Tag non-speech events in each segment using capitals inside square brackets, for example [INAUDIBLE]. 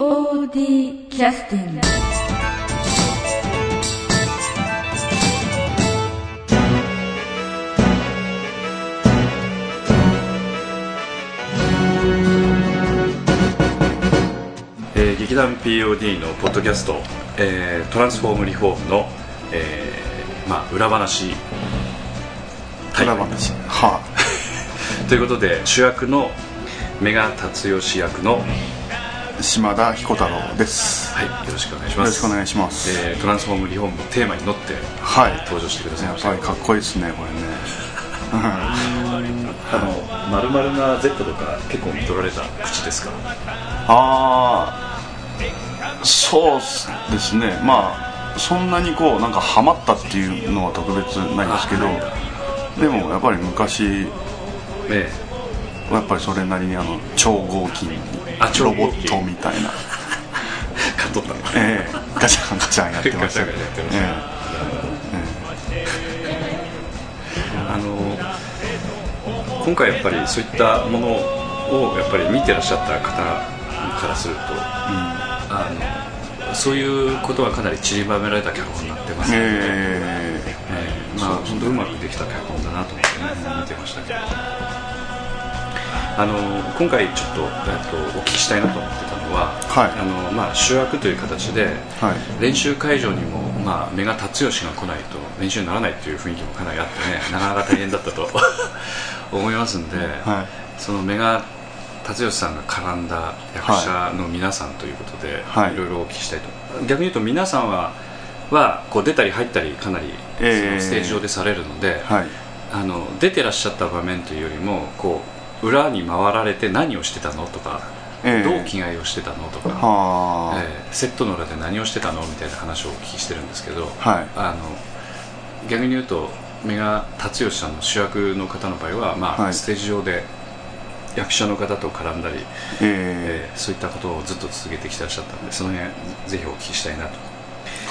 POD キャスティングえー劇団 POD のポッドキャスト、えートランスフォームリフォームの、えーまあ、裏話。裏話。[LAUGHS] はということで主役のメガ達義役の、い島田彦太郎です。はい、よろしくお願いします。よろしくお願いします。えートランスフォームリフォームのテーマに乗ってはい。登場してくださいやっぱりかっこいいですねこれね。[LAUGHS] あの丸々な Z とか結構見とられた口ですか？ああそうですね。まあそんなにこうなんかハマったっていうのは特別ないんですけどでもやっぱり昔えやっぱりそれなりにあの超合金あ超ロ合金ボットみたいな買っとったのええガチャガチャンやってましたガチャンやってましたあの今回やっぱりそういったものをやっぱり見てらっしゃった方からすると、あのそういうことはかなり散りばめられた脚本になってますので、ええーまあ本当うまくできた脚本だなと思って、ね、見てましたけどあの今回ちょっと,、とお聞きしたいなと思ってたのは、はい。あのまあ、主役という形で、はい。練習会場にも、まあ、目が達義が来ないと練習にならないという雰囲気もかなりあってね [LAUGHS] なかなか大変だったと [LAUGHS] 思いますんで、はい。その目が達義さんが絡んだ役者の皆さんということで、はい。い、ろいろお聞きしたいと。逆に言うと皆さんははこう出たり入ったりかなりそえー。のステージ上でされるので、はい。あの出てらっしゃった場面というよりもこう裏に回られて何をしてたのとか、ええ。どう着替えをしてたのとか、はあ、ええセットの裏で何をしてたのみたいな話をお聞きしてるんですけど、はい。あの逆に言うとメガ達義さんの主役の方の場合は、まあはい。ステージ上で役者の方と絡んだり、ええ。えそういったことをずっと続けてきてらっしゃったのでその辺ぜひお聞きしたいなと。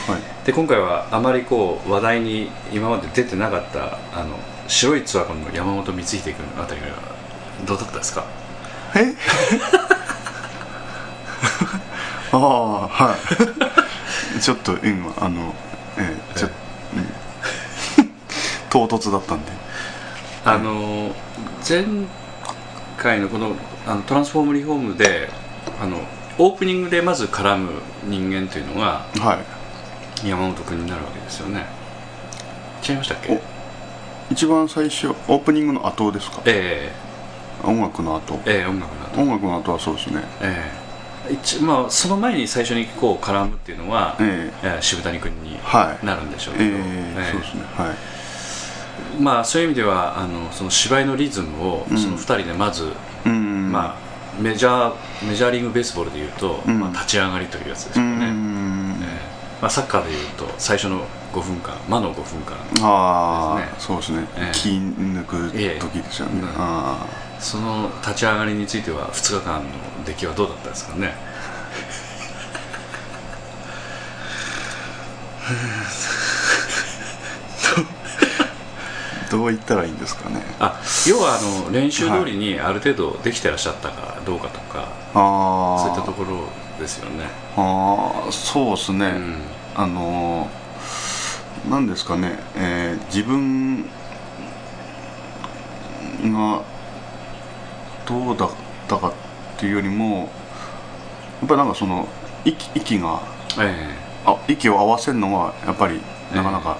えはい。で今回はあまりこう話題に今まで出てなかったあの白いツアーの山本光秀君あたりがどうだったですか？え？[LAUGHS] ああはい。ちょっとうんあのええちょっと、うん、[LAUGHS] 唐突だったんで。あの前回のこのあのトランスフォームリフォームであのオープニングでまず絡む人間というのがはい。山本君になるわけですよね。違いましたっけ？お一番最初オープニングの後ですか？え音楽の後。えええ音楽の後。音楽の後はそうですね。ええ。一まあその前に最初にこう絡むっていうのは、ええ。え渋谷君にはい。なるんでしょうけえど、えええそうですね。はい。まあそういう意味ではあのその芝居のリズムをうん。その2人でまず、うん。まあメジャーメジャーリーグベースボールでいうと、うん。まあ、立ち上がりというやつですうよね、ん。ええ。まあ、サッカーでいうと最初の5分間魔の5分間ああ、ですね。そうですね、ええ。気抜く時ですよね、ええ。うんあその立ち上がりについては2日間の出来はどうだったですかね？あ [LAUGHS] どう言ったらいいんですかね？あ要はあの練習通りにある程度できてらっしゃったかどうかとか、ああそういったところですよね、ああそうですね、うん。あのーなんですかね、えー自分がどうだったかっていうよりもやっぱりなんかその息息がえあ息を合わせるのはやっぱりなかなか、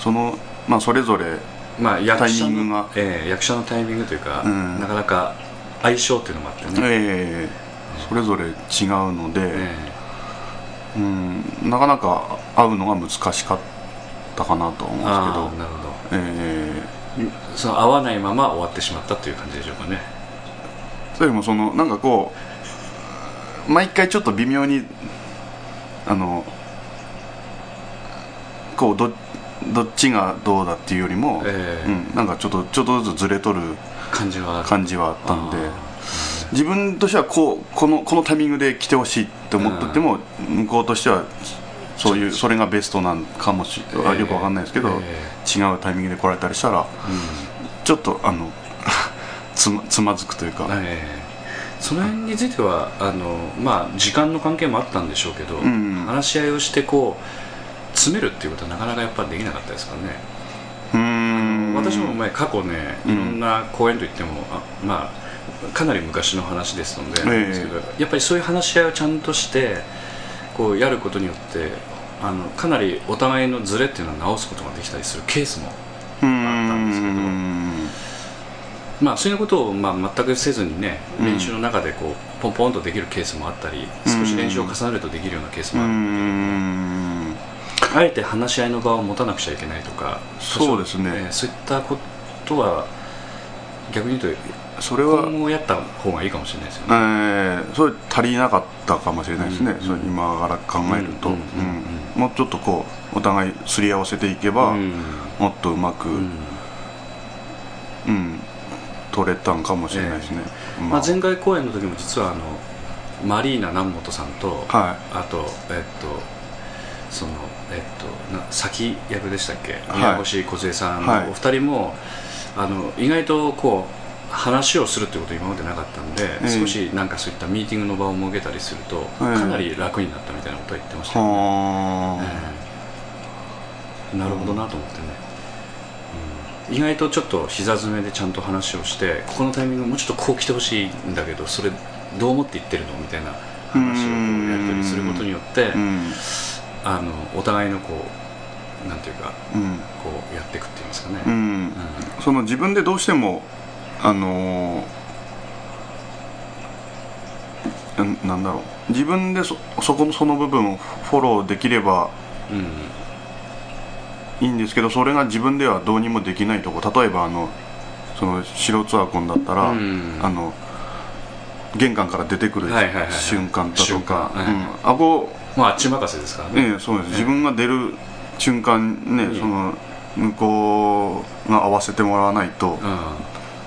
そのまあそれぞれえまあ役者タイミングのが、ええ役者のタイミングというか、うん。なかなか相性っていうのもあってね、えーそれぞれ違うので、えうん、なかなか会うのが難しかったかなと思うんですけど。あなるほど。えその合わないまま終わってしまったという感じでしょうかね。ーそれでもそのなんかこう毎回ちょっと微妙にあのこうどどっちがどうだっていうよりも、ええ。うん、なんかちょっとちょっとずつずれとる感じは感じはあったんで。あ自分としてはこうこのこのタイミングで来てほしいって思ってても、向こうとしてはそういうそれがベストなんかもし、ええよくわかんないですけど、え。違うタイミングで来られたりしたらうん。ちょっとあのつまつまずくというか、ええ。その辺についてはあの、まあ、時間の関係もあったんでしょうけど、うん話し合いをしてこう詰めるっていうことはなかなかやっぱりできなかったですからね、うーん。私も前過去ねいろんな講演といっても、あまあかなり昔の話ですので、ええ。ですけどやっぱりそういう話し合いをちゃんとしてこうやることによってあのかなりお互いのズレっていうのを直すことができたりするケースもうーあったんですけどんまあ、そういうことをまあ全くせずにねうん。練習の中でこうポンポンとできるケースもあったり少し練習を重ねるとできるようなケースもある、ん。あえて話し合いの場を持たなくちゃいけないとかそうですね。えーそういったことは逆に言うとそれは今後やった方がいいかもしれないですよえね、ーそれ足りなかったかもしれないですね、うん。それ今から考えると、うんうんうんもうちょっとこうお互いすり合わせていけば、うん。もっとうまく、ううんん取れたんかもしれないですね、まあ、前回公演の時も実はあのマリーナ南本さんと、はあとえっとそのえっとな先役でしたっけ？はい。宮越梢さんはい。のお二人も、あの意外とこう話をするってこと今までなかったんで、ええ。少しなんかそういったミーティングの場を設けたりすると、ええ。かなり楽になったみたいなことは言ってましいたよね、はええ。なるほどなと思ってね、うん意外とちょっと膝詰めでちゃんと話をしてここのタイミングもうちょっとこう来てほしいんだけどそれどう思って言ってるのみたいな話をやり取りすることによって、うん。あのお互いのこうなんていうかうん。こうやっていくっていうんですかね、ううん。んその自分でどうしてもあのーななんだろう。自分でそそこのその部分をフォローできればうんいいんですけどそれが自分ではどうにもできないとこ。例えばあのその白ツアーコンだったら、うん。あの玄関から出てくるはいはいはいはい。瞬間だと瞬か、間。はいうん。あこまああっち任せですからね、ええそうです、自分が出る瞬間ね、うん。その向こうが合わせてもらわないとうん。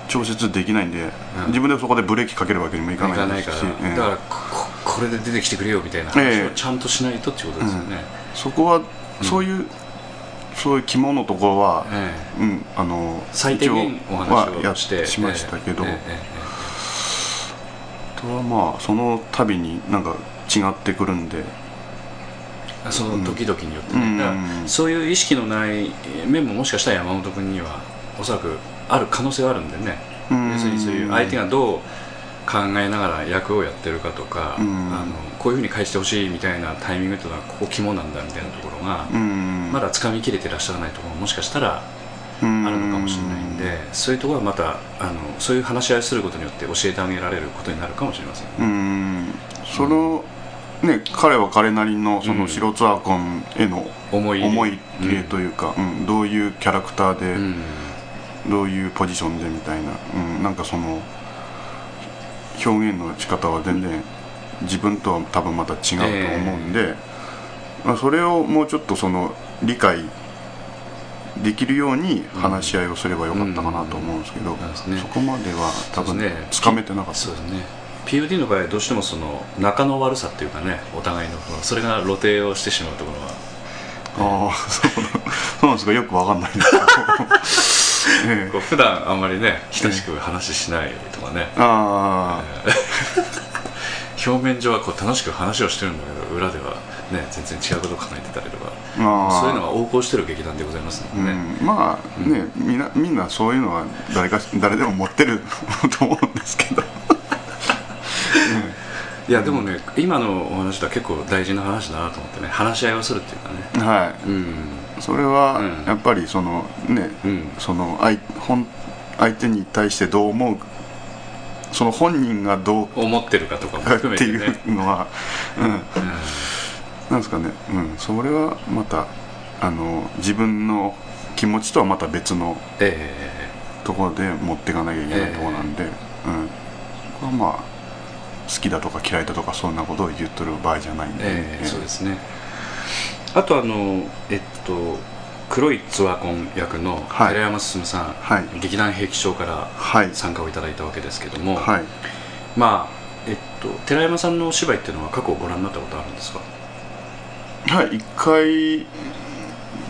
調節できないんで、うん。自分でそこでブレーキかけるわけにもいかなですしええ。だからここれで出てきてくれよみたいなええ。話をちゃんとしないとっていうことですよね、そこはそういう、そういう肝のところは、ええ。うん、あの最低限お話はやをしてしましたけど、あとはまあその度になんか違ってくるんで。ええその時々によってね、うんだからそういう意識のない面ももしかしたら山本君にはおそらくある可能性があるんでね、うん。要するにそういう相手がどう考えながら役をやってるかとか、うん。あのこういうふうに返してほしいみたいなタイミングというのはここ肝なんだみたいなところが、うん。まだ掴みきれてらっしゃらないところももしかしたらああるのかもしれないんで、そういうところはまたあのそういう話し合いをすることによって教えてあげられることになるかもしれません、うん。そのね彼は彼なりのその白ツアーコンへの思い。思いというか、うん。どういうキャラクターで、うん。どういうポジションでみたいな、うん、なんかその表現の仕方は全然自分とは多分また違うと思うんで、まあ、それをもうちょっとその理解できるように話し合いをすればよかったかなと思うんですけど、うん。そこまでは多分つかめてなかった。そうですね。POD の場合はどうしてもその仲の悪さっていうかねお互いのそれが露呈をしてしまうところは。ああそうそうなんですか。よくわかんないんですけど、ええこう普段あんまりね親しく話しないとかね、あ [LAUGHS] 表面上はこう楽しく話をしてるんだけど裏ではね全然違うことを考えてたりとか。あああそういうのが横行してる劇団でございますのでね、うん、まあね、みんなみんなそういうのは誰か誰でも持ってる [LAUGHS] と思うんですけど。いやでもね、今のお話では結構大事な話だなと思ってね話し合いをするっていうかね。はうん。いそれはうん。やっぱりそのね、うん。その相本相手に対してどう思うその本人がどう思ってるかとかも含めてていねうのは、うん、うん。なんですかね、うん、それはまたあの自分の気持ちとはまた別のえところで持っていかなきゃいけないところなんで、うん、これはまあ好きだとか嫌いだとかそんなことを言っとる場合じゃないんで、えええええそうですねあとあのえっと黒いツアーコン役のはい。寺山進さん、はい。劇団兵器長からはい。参加をいただいたわけですけども、はい。まあえっと寺山さんのお芝居っていうのは過去ご覧になったことあるんですか？はい一回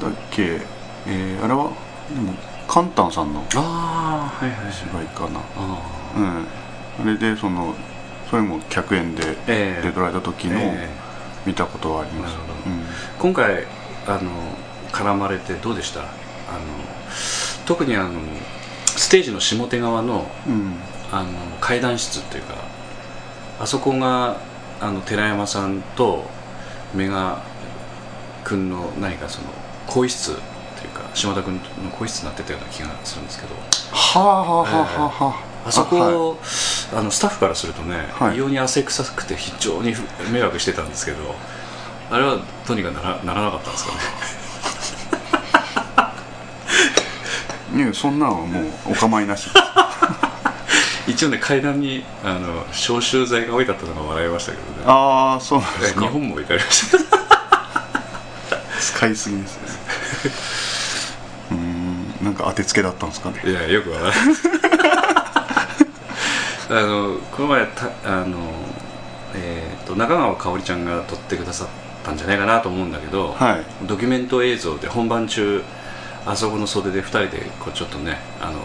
だっけ、えーあれはでもカンタンさんのああはいはいはい。芝居かな。あうん。あれでそのそれも100円でええ。出てられた時のえ。見たことはあります、なるほど今回あの絡まれてどうでした？あの特にあのステージの下手側のあの階段室っていうかあそこがあの寺山さんとメガ君の何かその更衣室っていうか島田君の更衣室になってたような気がするんですけど。はあはあはあはあはあ。あそこはい。をあのスタッフからするとね、はい。異様に汗臭くて非常に迷惑してたんですけどあれはどうにかならならなかったんですかね。[LAUGHS] いやそんなんはもうお構いなし [LAUGHS] 一応ね階段にあの消臭剤が置いてあったのが笑いましたけどね。ああそうなんですか。日本も行かれました。使いすぎですね。[LAUGHS] うーんなんか当てつけだったんですかね。いやよくわからない。あのこの前たあの、えー、と中川香織ちゃんが撮ってくださったんじゃないかなと思うんだけど、はい。ドキュメント映像で本番中あそこの袖で2人でこうちょっとねあの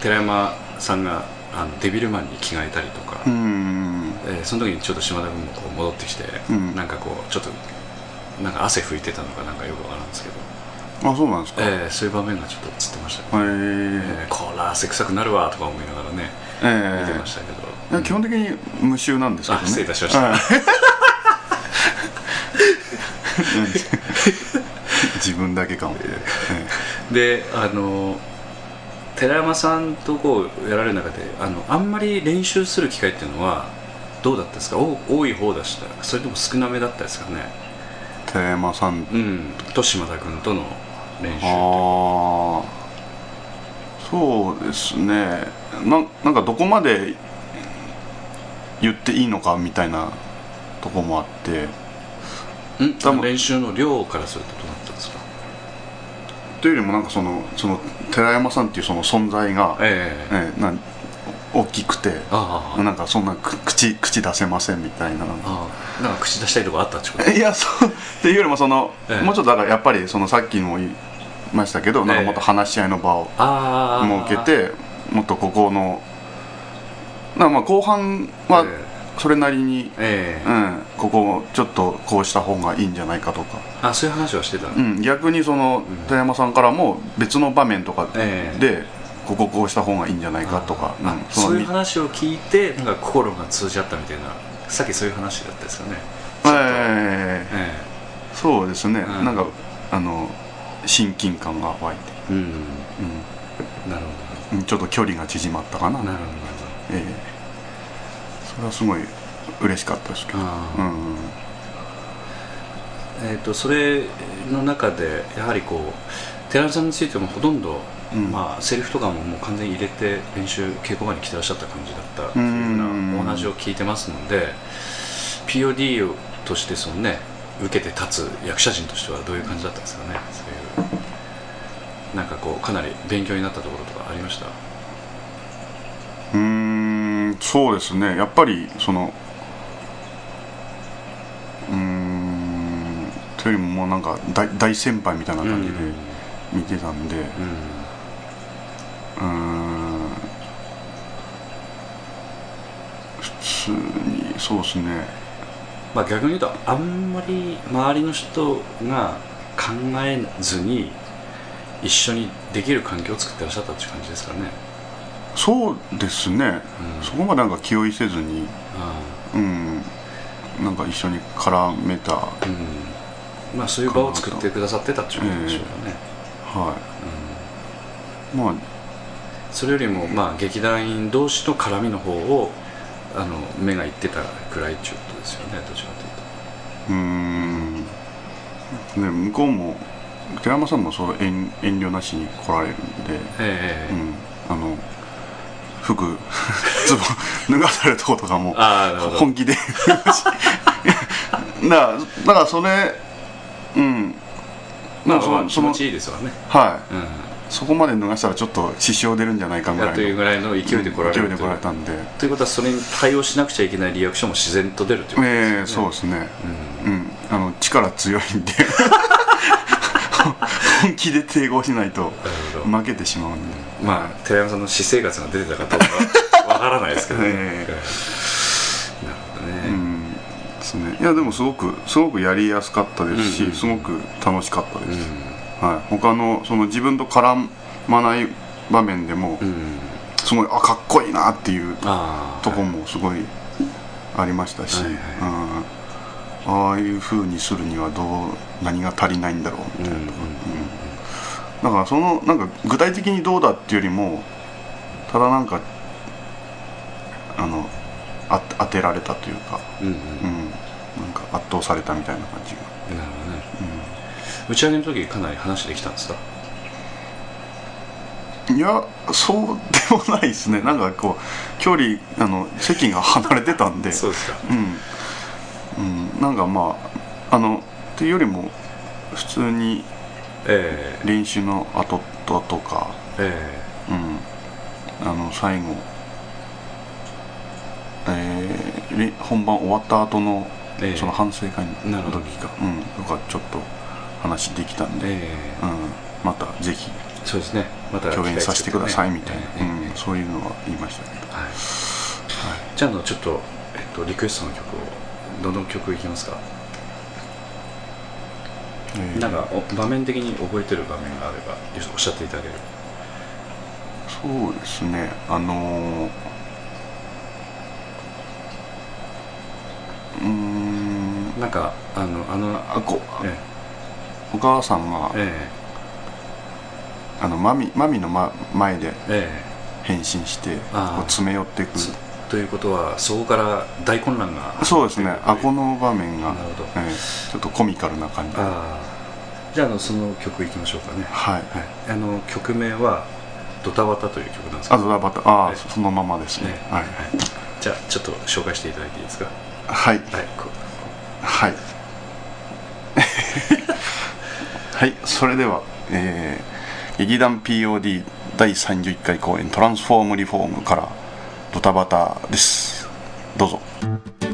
寺山さんがあのデビルマンに着替えたりとか、えーその時にちょっと島田君もこう戻ってきて、うん。なんかこうちょっとなんか汗拭いてたのかなんかよくわからんですけど、あそうなんですか？へえーそういう場面がちょっと映ってましたね。ええーこら汗臭くなるわとか思いながらねええ見てましたけど、基本的に無臭なんですけどね。あ失礼いたしました。はい自分だけかも、え [LAUGHS] であの寺山さんとこうやられる中であのあんまり練習する機会っていうのはどうだったですか？お多い方でしたそれとも少なめだったですかね？え寺山さん。うん。と島田君との練習ああそうですね。ななんかどこまで言っていいのかみたいなとこもあって。うん多分練習の量からするとどうなったんですか？というよりもなんかそのその寺山さんっていうその存在が、ええ。ええなん大きくてああ。なんかそんなく口口出せませんみたいなああ。なんか口出したいとこあったってこといやそう。っていうよりもその、ええ。もうちょっとだからやっぱりそのさっきも言いましたけど、なんかもっと話し合いの場をああ。設けてもっとここのなまあ後半はえそれなりに、ええ。うん、ここちょっとこうした方がいいんじゃないかとか、あそういう話はしてたうん、逆にその寺山さんからも別の場面とかええ。でこここうした方がいいんじゃないかとか、あうんそういうみ話を聞いてなんか心が通じ合ったみたいなさっきそういう話だったですかね。ええ。えそうですね、うん。なんかあの親近感が湧いて、えうん。うなるんうん、ちょっと距離が縮まったかな。ほどなるほど。ええそれはすごい嬉しかったですけど、うんえー、とそれの中でやはりこう寺田さんについてもほとんど、うん。まあ、セリフとかももう完全に入れて練習稽古場に来てらっしゃった感じだったっていうようなお話を聞いてますので POD としてそのね受けて立つ役者陣としてはどういう感じだったんですかね。そういうなんかこうかなり勉強になったところとかありました？そうですね。やっぱりそのうーんというよりももうなんか大大先輩みたいな感じで見てたんで。うん。普通にそうですね。まあ、逆に言うとあんまり周りの人が考えずに一緒にできる環境を作ってらっしゃったっていう感じですかねそうですね、うん。そこまでなんか気負いせずにあうん。なんか一緒に絡めたまあそういう場を作ってくださってたっていうことでしょうかね、い。まあそれよりもまあ劇団員同士の絡みの方をあの目がいってたくらいっていうことですよねどちらかというと。うーん。ね向こうも寺山さんもその遠遠慮なしに来られるんで、ええ。うん、あの服ズボン脱がされるとことかも本気で。だからだからそれうん。まあ、気持ちいいですわね、はい。うん、そこまで脱がしたらちょっと支障出るんじゃないかぐらいの。というぐらいの勢いで来られる勢いで来られたんで。ということはそれに対応しなくちゃいけないリアクションも自然と出るということですよね、ええそうですね。うん。うん。あの力強いんで。[LAUGHS] 本気で抵抗しないと負けてしまうんでまあ寺山さんの私生活が出てたかどうかわからないですけどね、[LAUGHS] ええ。ですね。いやでもすごくすごくやりやすかったですし、うん。うんすごく楽しかったです、うはい、他のその自分と絡まない場面でも、んうん。すごいあかっこいいなっていうとこもすごいありましたし、はいうん、ああいう風にするにはどう何が足りないんだろうみたいな、うん。うんだからそのなんか具体的にどうだっていうよりもただなんかあのあ当てられたというか、うんうん。うん、なんか圧倒されたみたいな感じが、なるほどね。打ち上げの時かなり話できたんですか？いやそうでもないですね。なんかこう距離あの席が離れてたんで。そうですか。うん、うん、なんかまああのっていうよりも普通にえ練習の後ととか、ええ。うん、あの最後、えーれ本番終わった後の、ええ。その反省会の時か、うん、とかちょっと話できたんで、ええ。うん、またぜひ。そうですね。また共演させてくださいみたいな、うん、そういうのは言いましたけど、はい。じゃああのちょっと、えっと、リクエストの曲を。どの曲いきますか？えーなんかお場面的に覚えてる場面があればおっしゃっていただけるそうですね。あのーうーん。なんかあのあのあこえお母さんが、えあのマミマミの、ま、前でええ。変身してこう詰め寄ってくえつということはそこから大混乱がそうですね。あこのの場面がなるほど。ええちょっとコミカルな感じじゃああのその曲いきましょうかね。い。はい。あの曲名は「ドタバタ」という曲なんですけあどドラバタ。あはい。あそのままですね。ね。はい。じゃあちょっと紹介していただいていいですか？はい。はいこはい。[LAUGHS] はいそれでは、えー劇団 POD 第31回公演「トランスフォームリフォーム」からドタバタです。どうぞ「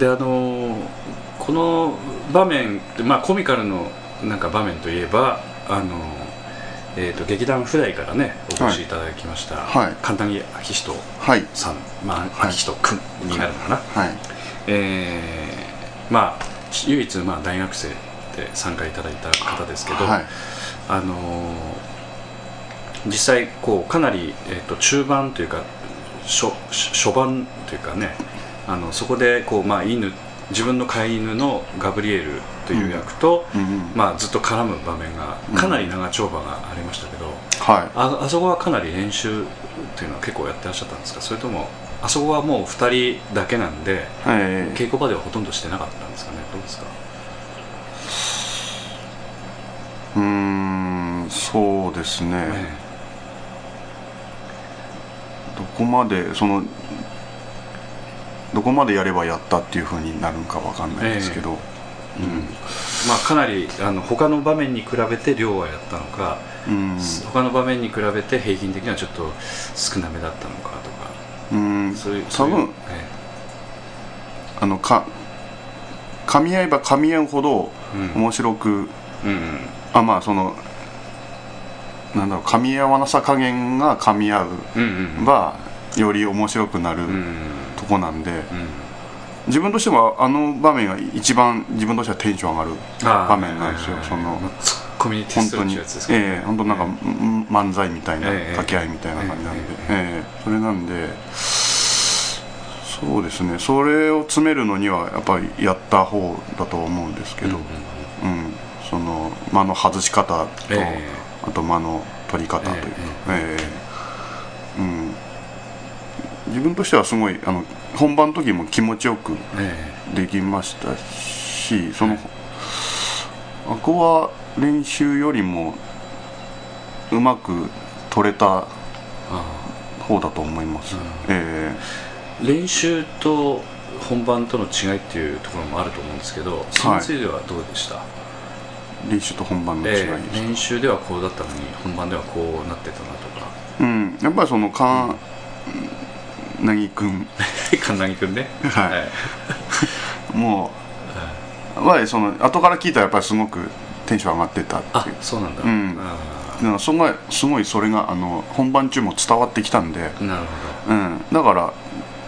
であのこの場面まあコミカルのなんか場面といえばあの、えー、と劇団普代からねお越しいただきました、はい。神谷明人はい。さん、まあはい。明人君になるのかな、はい。えーまあ唯一まあ大学生で参加いただいた方ですけど、はい。あのー実際こうかなり、えー、と中盤というか初初盤というかねあのそこでこう、まあ、犬自分の飼い犬のガブリエルという役と、うんうん。まあ、ずっと絡む場面がかなり長丁場がありましたけど、はい。ああそこはかなり練習というのは結構やってらっしゃったんですか？それともあそこはもう2人だけなんでえ稽古場ではほとんどしてなかったんですかね？どうですか？ー、うーんそうですね、え。どこまでそのどこまでやればやったっていうふうになるんかわかんないですけど、えうん。まあ、かなりあの他の場面に比べて量はやったのか、うん。他の場面に比べて平均的にはちょっと少なめだったのかとか。うん。そういう多分えあのか噛み合えば噛み合うほどえうん。面白く、うんあまあそのなんだろう噛み合わなさ加減が噛み合ううんうん。ばより面白くなるうん。とこなんで、うん。自分としてはあの場面が一番自分としてはテンション上がる場面なんですよ。そのコミに徹するって本当にいうやつですかね。ええ本当なんか、ん漫才みたいな、ええ掛け合いみたいな感じなんで、えええそれなんでそうですね。それを詰めるのにはやっぱりやった方だと思うんですけど、うんうんその間の外し方と、えあと間の取り方というか、ええうん、自分としてはすごいあの本番の時も気持ちよくえできましたしそのあこは練習よりもうまく取れたあ方だと思います、うんえー練習と本番との違いっていうところもあると思うんですけどそれについてはどうでした、え練習と本番の違いですえー練習ではこうだったのに本番ではこうなってたなとか。うん、やっぱりそのかなぎくん。神奈木君ね。はい。えもうやっぱりその後から聞いたらやっぱりすごくテンション上がってたってあいう。そうなんだ、うん。あだからそがすごいそれがあの本番中も伝わってきたんで、ーなるうん、だから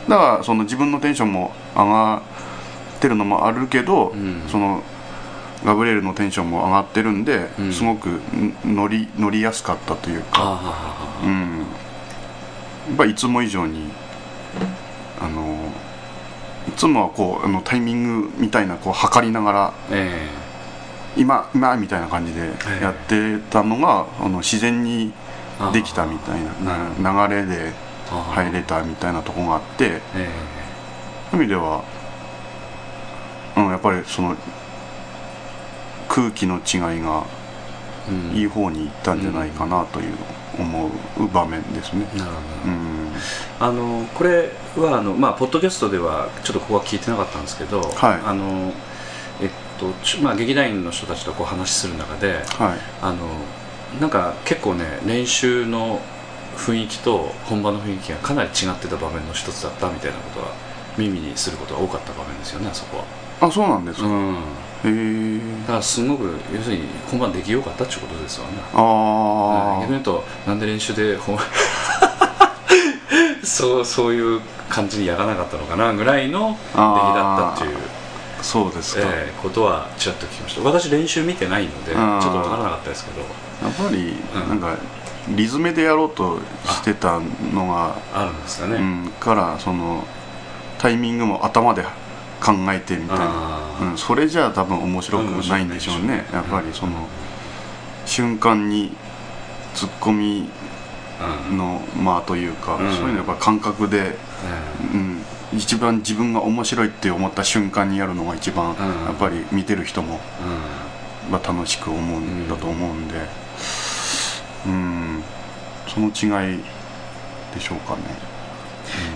だからその自分のテンションも上がってるのもあるけど、うん。そのガブリエルのテンションも上がってるんで、うん。すごくん乗り乗りやすかったというか、うん、やっぱりいつも以上にあのいつもはこうあのタイミングみたいなこう測りながらえ今今みたいな感じでやってたのが、あの自然にえできたみたいあな流れであ入れたみたいなとこがあってえそういう意味では、うん、やっぱりその空気の違いがえうん。いい方に行ったんじゃないかなという思う場面ですね。なるほど、うんあのこれはあの、まあ、ポッドキャストではちょっとここは聞いてなかったんですけど、はい。あのえっとちまあ、劇団員の人たちとこう話しする中ではい。あのなんか結構ね練習の雰囲気と本番の雰囲気がかなり違ってた場面の一つだったみたいなことは耳にすることが多かった場面ですよねあそこは。あそうなんですか、へうん。え。だからすごく要するに本番できよかったってことですよね。あ逆に言うとなんで練習でほんそうそういう感じにやらなかったのかなぐらいの出来だったっていう、あそうですか、えーことはちらっと聞きました。私練習見てないのでちょっと分からなかったですけど。やっぱりうん。なんかリズムでやろうとしてたのが、あるんですかね、うん、からそのタイミングも頭で考えてみたいな、うん、それじゃ多分面白くないんでしょうね、やっぱりその瞬間にツッコミうんのまあというか、うん。そういうのやっぱ感覚で、うん、一番自分が面白いって思った瞬間にやるのが一番、ん。やっぱり見てる人も、うん。まあ、楽しく思うんだと思うんで、うん、その違いでしょうかね。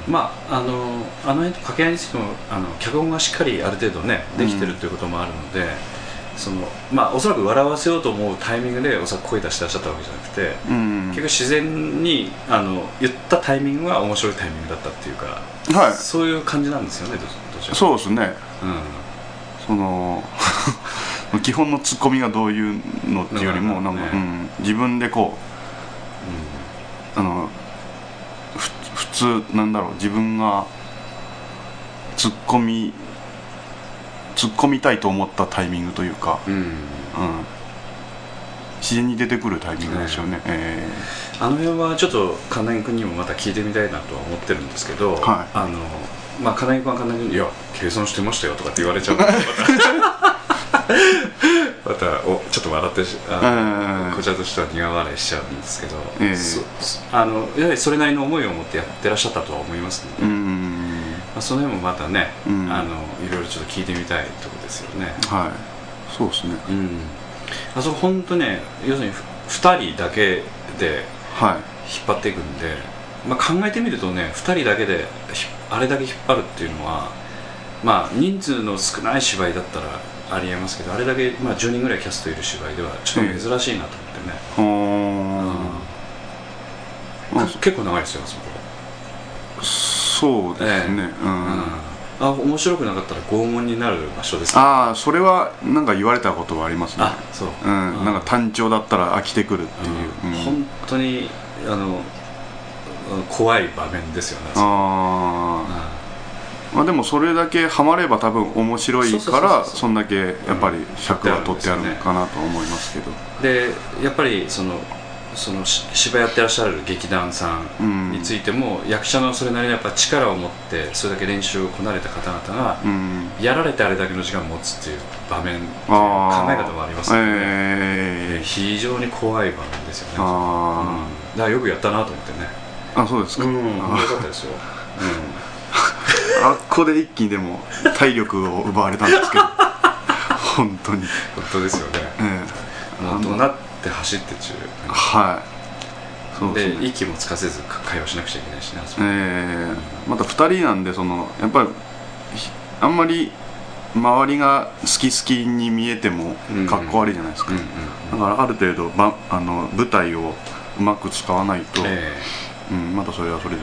まああのあの辺と掛け合いについてもあの脚本がしっかりある程度ねできてるということもあるので、そのまあおそらく笑わせようと思うタイミングでおそらく声出してらっしゃったわけじゃなくて、うん。結局自然にあの言ったタイミングが面白いタイミングだったっていうか、はい。そういう感じなんですよねどどちらかそうですね。うん。その [LAUGHS] 基本のツッコミがどういうのっていうよりもなんか、ねうん、自分でこうあのふ普通なんだろう自分がツッコミ突っ込みたいと思ったタイミングというか、うん、うん。うん、自然に出てくるタイミングですよね、えあの辺はちょっと金井君にもまた聞いてみたいなとは思ってるんですけど、はい。あのまあ金井君は金井君に「いや計算してましたよ」とかって言われちゃう。と [LAUGHS] またまたおちょっと笑ってしあこちらとしては苦笑いしちゃうんですけど、ええ。そそあのやはりそれなりの思いを持ってやってらっしゃったとは思いますので、ーうまんあ、その辺もまたね、うん。あのいろいろちょっと聞いてみたいところですよね。はい。そうですね。うん、あそこ本当ね要するにふ2人だけではい。引っ張っていくんで、まあ、考えてみるとね2人だけでひあれだけ引っ張るっていうのはまあ人数の少ない芝居だったらありえますけどあれだけ、まあ、10人ぐらいキャストいる芝居ではちょっと珍しいなと思ってね、うん。け結構長いですよあそこそうですね、うんうん。あ面白くなかったら拷問になる場所ですああそれはなんか言われたことはありますね。あそう、うん、なんか単調だったら飽きてくるっていう、うん。本当にあの怖い場面ですよね。ああ。あまあでもそれだけハマれば多分面白いからそんだけやっぱり尺は取ってあるのかなと思いますけど。でやっぱりそのそのし芝居やってらっしゃる劇団さうんんについても、役者のそれなりのやっぱ力を持ってそれだけ練習をこなれた方々が、うん。やられてあれだけの時間を持つっていう場面考あえ方もありますよね、ええ非常に怖い場面ですよね、うん、あだからよくやったなと思ってね。ああそうですか、うん。よあかったですよ、[LAUGHS] あっこで一気にでも体力を奪われたんですけど。[LAUGHS] 本当に、うん、本当ですよね。ええ。もう怒鳴って走って中。はい。そうですね。で息もつかせず会話しなくちゃいけないしねあそこえ。ーまた2人なんでそのやっぱりひあんまり周りが好き好きに見えてもうんかっこ悪いじゃないですか、だからある程度ばあの舞台をうまく使わないと、えうん、またそれはそれで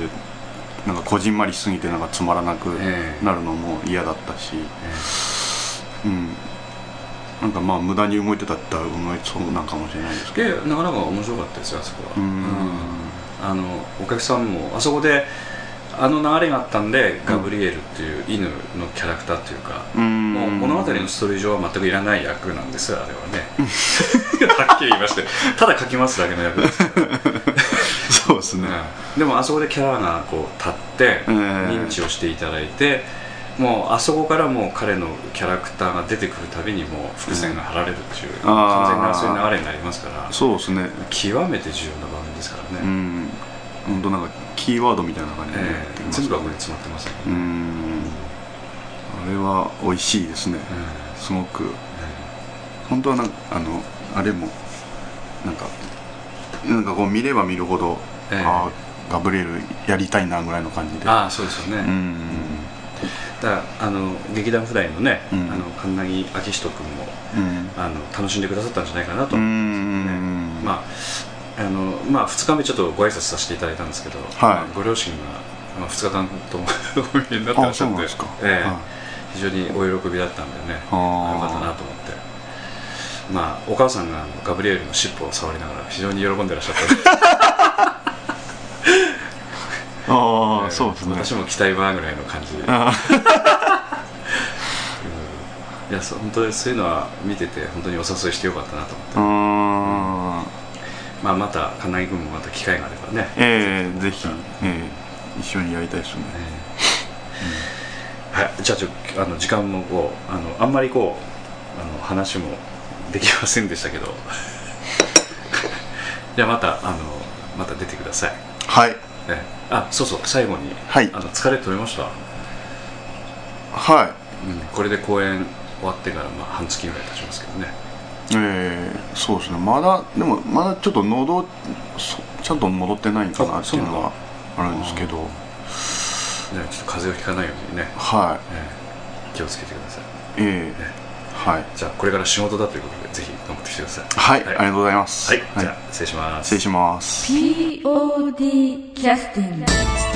なんかこじんまりしすぎてなんかつまらなくええ。なるのも嫌だったし、え。うん、なんかまあ無駄に動いてたったら動いそうなんかもしれないですけど。でなかなか面白かったですよあそこは。うん。あのお客さんもあそこであの流れがあったんで、ガブリエルっていう犬のキャラクターっていうか、うん。もう物語のストーリー上は全くいらない役なんですあれはね。[LAUGHS] はっきり言いまして。ただ書きますだけの役です、[LAUGHS] そうですね、うん。でもあそこでキャラがこう立ってええ。認知をしていただいて、もうあそこからもう彼のキャラクターが出てくるたびにもう伏線が張られるっていう、完全なそういう流れになりますからそうですね。極めて重要な場面ですからね、うん。本当なんかキーワードみたいな感じで全部がこ詰まってますよね、うん。あれは美味しいですね。うん。すごく。本当はなんかあのあれもなんかなんかこう見れば見るほど、ええ。ああガブリエルやりたいなぐらいの感じで。ああそうですよね、うんだあの劇団フライのね、うん。あの神奈木明人君もうん。あの楽しんでくださったんじゃないかなと、うんまああのまあ、2日目ちょっとご挨拶させていただいたんですけど、まあご両親が、まあ、2日間とも [LAUGHS] お見えになってらっしゃってええ。はい。非常にお喜びだったんでねよかったなと思って。まあお母さんがガブリエルの尻尾を触りながら非常に喜んでらっしゃった [LAUGHS] ああええそうですね。私も期待バーぐらいの感じで。あいやそう本当にそういうのは見てて本当にお誘いしてよかったなと思って、あまあ、また金井君もまた機会があればね、ええぜひ、ええ。一緒にやりたいですね。はい、じゃあちょあの時間もこうあのあんまりこうあの話もできませんでしたけど。[LAUGHS] じゃあまたあのまた出てください、はいえあそうそう最後に、はい。あの疲れ取れました、はい。うん、これで公演終わってから、まあ、半月ぐらい経ちますけどね。ええそうですね。まだでもまだちょっと喉そちゃんと戻ってないんかなっていうのはあるんですけど。ねちょっと風邪をひかないようにね、はええ。気をつけてください。いええはい。じゃあこれから仕事だということでぜひ頑張ってきてください。はい、ありがとうございます。はい、じゃあ失礼します。失礼します。POD キャスティング